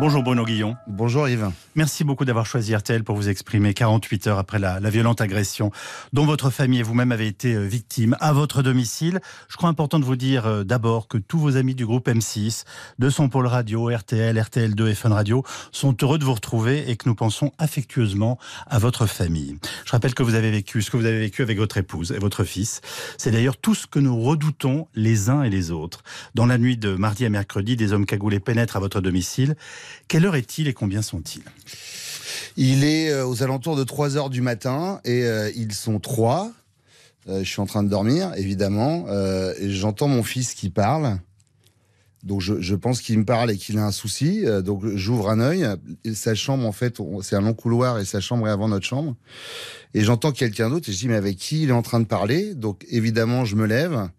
Bonjour Bruno Guillon. Bonjour Yves. Merci beaucoup d'avoir choisi RTL pour vous exprimer 48 heures après la, violente agression dont votre famille et vous-même avez été euh, victime à votre domicile. Je crois important de vous dire euh, d'abord que tous vos amis du groupe M6, de son pôle radio, RTL, RTL2 et Fun Radio sont heureux de vous retrouver et que nous pensons affectueusement à votre famille. Je rappelle que vous avez vécu ce que vous avez vécu avec votre épouse et votre fils. C'est d'ailleurs tout ce que nous redoutons les uns et les autres. Dans la nuit de mardi à mercredi, des hommes cagoulés pénètrent à votre domicile quelle heure est-il et combien sont-ils? Il est euh, aux alentours de 3 heures du matin et euh, ils sont trois. Euh, je suis en train de dormir, évidemment. j'entends mon fils qui parle. Donc je, pense qu'il me parle et qu'il a un souci. donc j'ouvre un œil. Sa chambre, en fait, c'est un long couloir et sa chambre est avant notre chambre. Et j'entends quelqu'un d'autre et je dis mais avec qui il est en train de parler? Donc évidemment je me lève.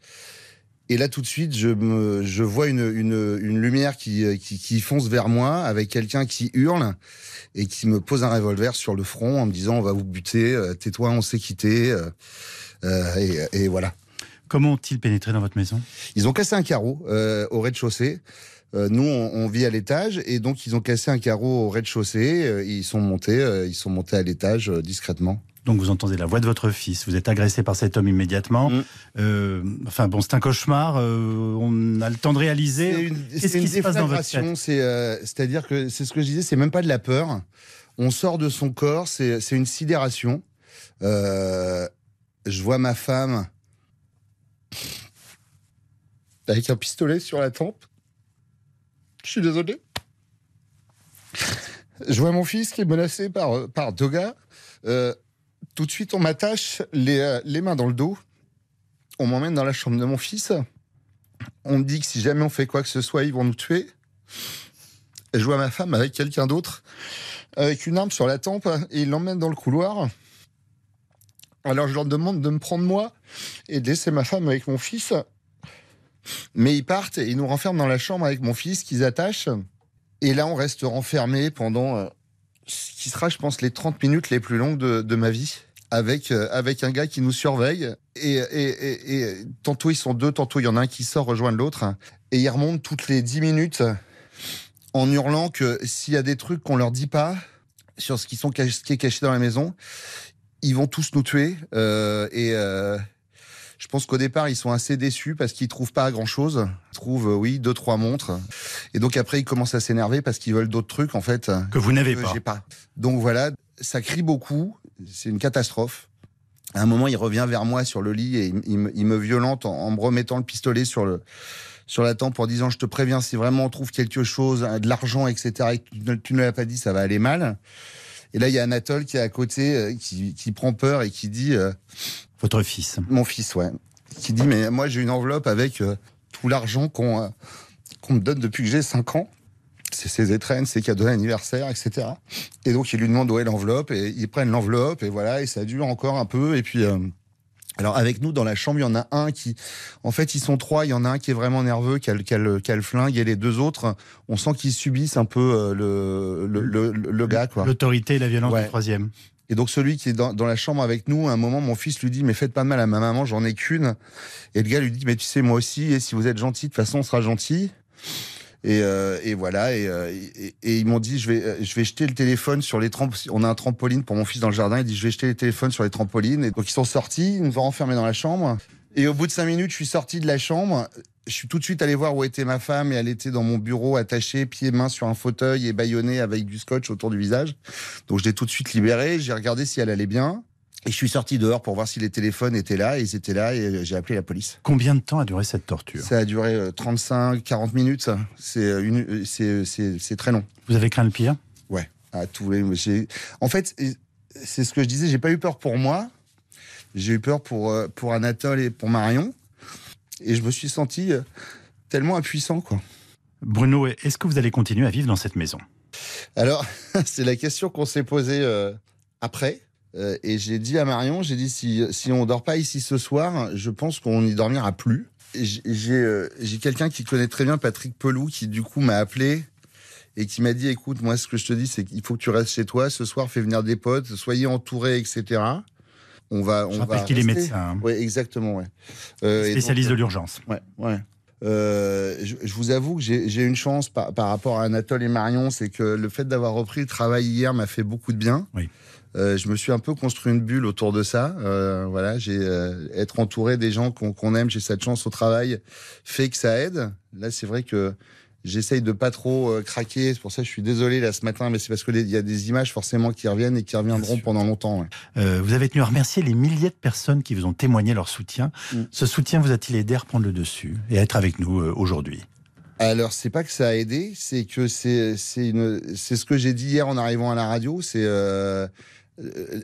Et là, tout de suite, je, me, je vois une, une, une lumière qui, qui, qui, fonce vers moi avec quelqu'un qui hurle et qui me pose un revolver sur le front en me disant on va vous buter, euh, tais-toi, on s'est quitté. Euh, euh, et, et, voilà. Comment ont-ils pénétré dans votre maison? Ils ont cassé un carreau euh, au rez-de-chaussée. Euh, nous, on, on, vit à l'étage et donc ils ont cassé un carreau au rez-de-chaussée. ils sont montés, ils sont montés à l'étage discrètement. Donc vous entendez la voix de votre fils, vous êtes agressé par cet homme immédiatement. Mm. Euh, enfin bon, c'est un cauchemar. Euh, on a le temps de réaliser. C'est une, une C'est-à-dire que c'est ce que je disais, c'est même pas de la peur. On sort de son corps, c'est une sidération. Euh, je vois ma femme avec un pistolet sur la tempe. Je suis désolé. Je vois mon fils qui est menacé par, par deux gars. Euh, tout de suite, on m'attache les, euh, les mains dans le dos. On m'emmène dans la chambre de mon fils. On me dit que si jamais on fait quoi que ce soit, ils vont nous tuer. Et je vois ma femme avec quelqu'un d'autre, avec une arme sur la tempe, et ils l'emmènent dans le couloir. Alors je leur demande de me prendre moi et de laisser ma femme avec mon fils. Mais ils partent et ils nous renferment dans la chambre avec mon fils qu'ils attachent. Et là, on reste renfermé pendant euh, ce qui sera, je pense, les 30 minutes les plus longues de, ma vie. Avec, euh, avec un gars qui nous surveille. Et, tantôt ils sont deux, tantôt il y en a un qui sort rejoindre l'autre. Et ils remontent toutes les 10 minutes en hurlant que s'il y a des trucs qu'on leur dit pas sur ce qui est caché dans la maison, ils vont tous nous tuer. Euh, et, euh, je pense qu'au départ, ils sont assez déçus parce qu'ils trouvent pas grand chose. Ils trouvent, euh, oui, deux, trois montres. Et donc après, ils commencent à s'énerver parce qu'ils veulent d'autres trucs, en fait. Que vous n'avez pas. pas. Donc voilà, ça crie beaucoup. C'est une catastrophe. À un moment, il revient vers moi sur le lit et il, me violente en, me remettant le pistolet sur le, sur la tempe en disant je te préviens si vraiment on trouve quelque chose, de l'argent, etc. Et que tu ne, l'as pas dit, ça va aller mal. Et là, il y a Anatole qui est à côté, euh, qui, qui prend peur et qui dit euh, votre fils Mon fils, ouais. Qui dit Mais moi, j'ai une enveloppe avec euh, tout l'argent qu'on euh, qu'on me donne depuis que j'ai 5 ans. C'est ses étrennes, ses cadeaux d'anniversaire, etc. Et donc, il lui demande où est l'enveloppe, et ils prennent l'enveloppe, et voilà, et ça dure encore un peu, et puis. Euh, alors avec nous dans la chambre, il y en a un qui, en fait, ils sont trois. Il y en a un qui est vraiment nerveux, qui a, qui a, le, qui a le, flingue, et les deux autres, on sent qu'ils subissent un peu le, le, le, le gars, quoi. L'autorité et la violence du troisième. Et donc celui qui est dans, la chambre avec nous, à un moment, mon fils lui dit mais faites pas de mal à ma maman, j'en ai qu'une. Et le gars lui dit mais tu sais moi aussi, et si vous êtes gentil, de toute façon on sera gentil. Et, euh, et voilà. Et, euh, et, ils m'ont dit je vais je vais jeter le téléphone sur les trampolines. On a un trampoline pour mon fils dans le jardin. Il dit je vais jeter le téléphone sur les trampolines. Et donc ils sont sortis, ils nous ont enfermés dans la chambre. Et au bout de cinq minutes, je suis sorti de la chambre. Je suis tout de suite allé voir où était ma femme et elle était dans mon bureau attachée, pieds et mains sur un fauteuil et baillonnée avec du scotch autour du visage. Donc je l'ai tout de suite libérée. J'ai regardé si elle allait bien. Et je suis sorti dehors pour voir si les téléphones étaient là, et ils étaient là, et j'ai appelé la police. Combien de temps a duré cette torture? Ça a duré 35, euh, 40 minutes. C'est euh, c'est très long. Vous avez craint le pire? Ouais. À tous les... En fait, c'est ce que je disais, j'ai pas eu peur pour moi, j'ai eu peur pour, euh, pour Anatole et pour Marion. Et je me suis senti euh, tellement impuissant, quoi. Bruno, est-ce que vous allez continuer à vivre dans cette maison? Alors, c'est la question qu'on s'est posée euh, après. Et j'ai dit à Marion, j'ai dit si, si on dort pas ici ce soir, je pense qu'on n'y dormira plus. J'ai quelqu'un qui connaît très bien Patrick Pelou qui du coup m'a appelé et qui m'a dit écoute moi ce que je te dis c'est qu'il faut que tu restes chez toi ce soir fais venir des potes soyez entourés etc on va. Je on rappelle va qu'il est médecin, hein. Ouais, exactement. Ouais. Euh, spécialiste donc, de l'urgence. Ouais, ouais. Euh, je, je vous avoue que j'ai une chance par, par rapport à Anatole et Marion, c'est que le fait d'avoir repris le travail hier m'a fait beaucoup de bien. Oui. Euh, je me suis un peu construit une bulle autour de ça. Euh, voilà, j'ai euh, être entouré des gens qu'on qu'on aime, j'ai cette chance au travail, fait que ça aide. Là, c'est vrai que j'essaye de pas trop euh, craquer. C'est pour ça que je suis désolé là ce matin, mais c'est parce que il y a des images forcément qui reviennent et qui reviendront pendant longtemps. ouais. Euh, vous avez tenu à remercier les milliers de personnes qui vous ont témoigné leur soutien. Mm. Ce soutien vous a-t-il aidé à reprendre le dessus et à être avec nous euh, aujourd'hui? Alors, c'est pas que ça a aidé, c'est que c'est ce que j'ai dit hier en arrivant à la radio, c'est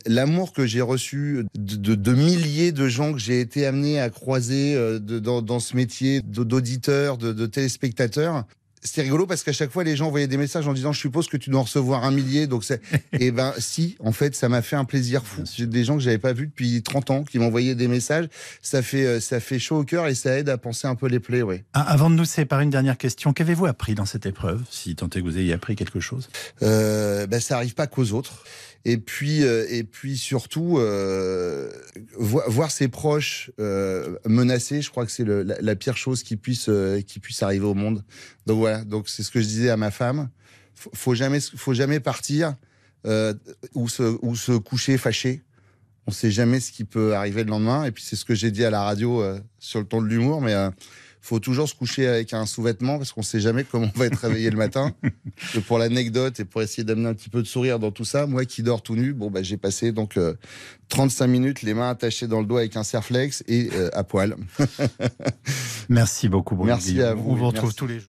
l'amour que j'ai reçu de, de- de milliers de gens que j'ai été amené à croiser de- dans, dans ce métier d'auditeurs, de, de téléspectateurs. C'était rigolo parce qu'à chaque fois, les gens envoyaient des messages en disant Je suppose que tu dois en recevoir un millier. Donc, c'est. Et ben, si, en fait, ça m'a fait un plaisir fou. J'ai des gens que j'avais pas vus depuis 30 ans qui m'envoyaient des messages. Ça fait, euh, ça fait chaud au cœur et ça aide à penser un peu les plaies, ouais. Ah, Avant de nous séparer, une dernière question. Qu'avez-vous appris dans cette épreuve Si tant est que vous ayez appris quelque chose? euh, ben, ça arrive pas qu'aux autres. Et puis, euh, et puis surtout, euh, vo- voir ses proches euh, menacés, je crois que c'est la, pire chose qui puisse, euh, qui puisse arriver au monde. Donc voilà, donc c'est ce que je disais à ma femme. Faut, faut jamais, faut jamais partir euh, ou se, ou se coucher fâché. On sait jamais ce qui peut arriver le lendemain. Et puis c'est ce que j'ai dit à la radio sur le ton de l'humour, mais faut toujours se coucher avec un sous-vêtement parce qu'on sait jamais comment on va être réveillé le matin. Et pour l'anecdote et pour essayer d'amener un petit peu de sourire dans tout ça, moi qui dors tout nu, bon bah j'ai passé donc euh, 35 minutes les mains attachées dans le dos avec un serflex et euh, à poil. Merci beaucoup. Bruno Merci Guillaume. à vous, On vous retrouve merci. tous les jours.